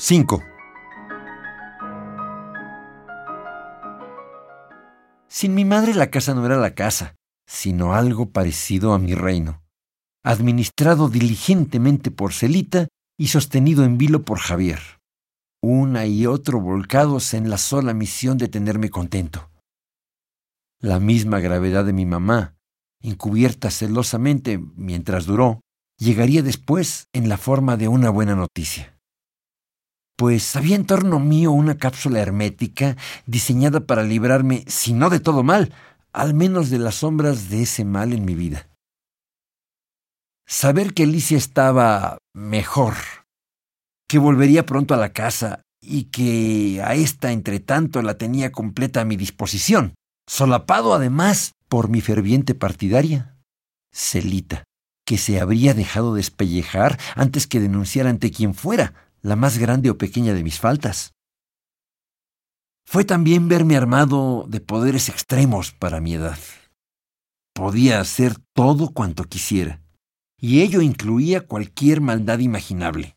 5. Sin mi madre la casa no era la casa, sino algo parecido a mi reino, administrado diligentemente por Celita y sostenido en vilo por Javier, una y otro volcados en la sola misión de tenerme contento. La misma gravedad de mi mamá, encubierta celosamente mientras duró, llegaría después en la forma de una buena noticia pues había en torno mío una cápsula hermética diseñada para librarme, si no de todo mal, al menos de las sombras de ese mal en mi vida. Saber que Alicia estaba mejor, que volvería pronto a la casa y que a esta, entre tanto, la tenía completa a mi disposición, solapado además por mi ferviente partidaria, Celita, que se habría dejado despellejar antes que denunciar ante quien fuera, la más grande o pequeña de mis faltas. Fue también verme armado de poderes extremos para mi edad. Podía hacer todo cuanto quisiera, y ello incluía cualquier maldad imaginable.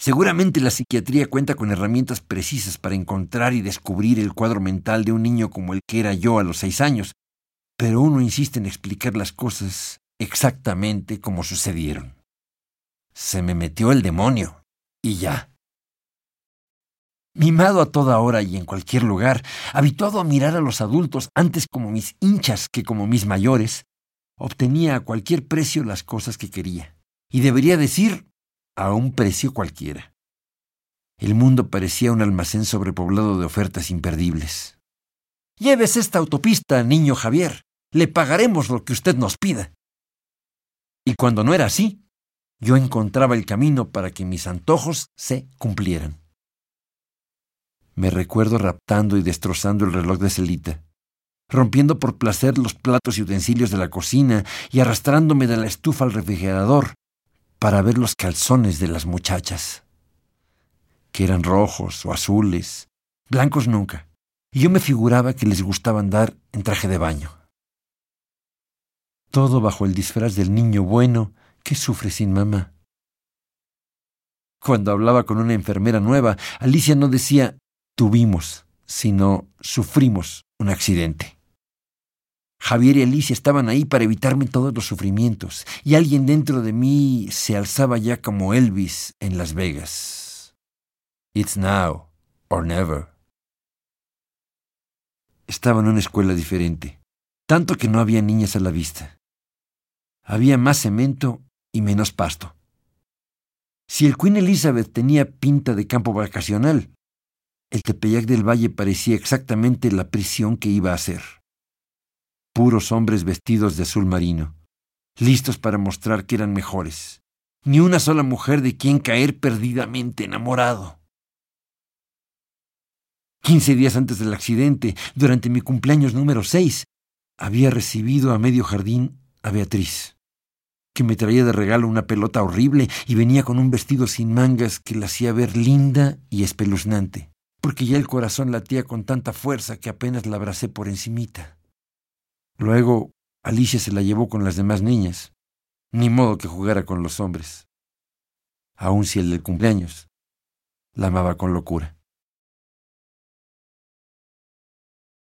Seguramente la psiquiatría cuenta con herramientas precisas para encontrar y descubrir el cuadro mental de un niño como el que era yo a los seis años, pero uno insiste en explicar las cosas exactamente como sucedieron. Se me metió el demonio. Y ya. Mimado a toda hora y en cualquier lugar, habituado a mirar a los adultos antes como mis hinchas que como mis mayores, obtenía a cualquier precio las cosas que quería. Y debería decir, a un precio cualquiera. El mundo parecía un almacén sobrepoblado de ofertas imperdibles. Lleves esta autopista, niño Javier. Le pagaremos lo que usted nos pida. Y cuando no era así, yo encontraba el camino para que mis antojos se cumplieran. Me recuerdo raptando y destrozando el reloj de Celita, rompiendo por placer los platos y utensilios de la cocina y arrastrándome de la estufa al refrigerador para ver los calzones de las muchachas, que eran rojos o azules, blancos nunca, y yo me figuraba que les gustaba andar en traje de baño. Todo bajo el disfraz del niño bueno ¿Qué sufre sin mamá? Cuando hablaba con una enfermera nueva, Alicia no decía tuvimos, sino sufrimos un accidente. Javier y Alicia estaban ahí para evitarme todos los sufrimientos, y alguien dentro de mí se alzaba ya como Elvis en Las Vegas. It's now or never. Estaba en una escuela diferente, tanto que no había niñas a la vista. Había más cemento y menos pasto. Si el Queen Elizabeth tenía pinta de campo vacacional, el Tepeyac del Valle parecía exactamente la prisión que iba a ser. Puros hombres vestidos de azul marino, listos para mostrar que eran mejores. Ni una sola mujer de quien caer perdidamente enamorado. Quince días antes del accidente, durante mi cumpleaños número seis, había recibido a medio jardín a Beatriz que me traía de regalo una pelota horrible y venía con un vestido sin mangas que la hacía ver linda y espeluznante, porque ya el corazón latía con tanta fuerza que apenas la abracé por encimita. Luego Alicia se la llevó con las demás niñas, ni modo que jugara con los hombres, aun si el del cumpleaños la amaba con locura.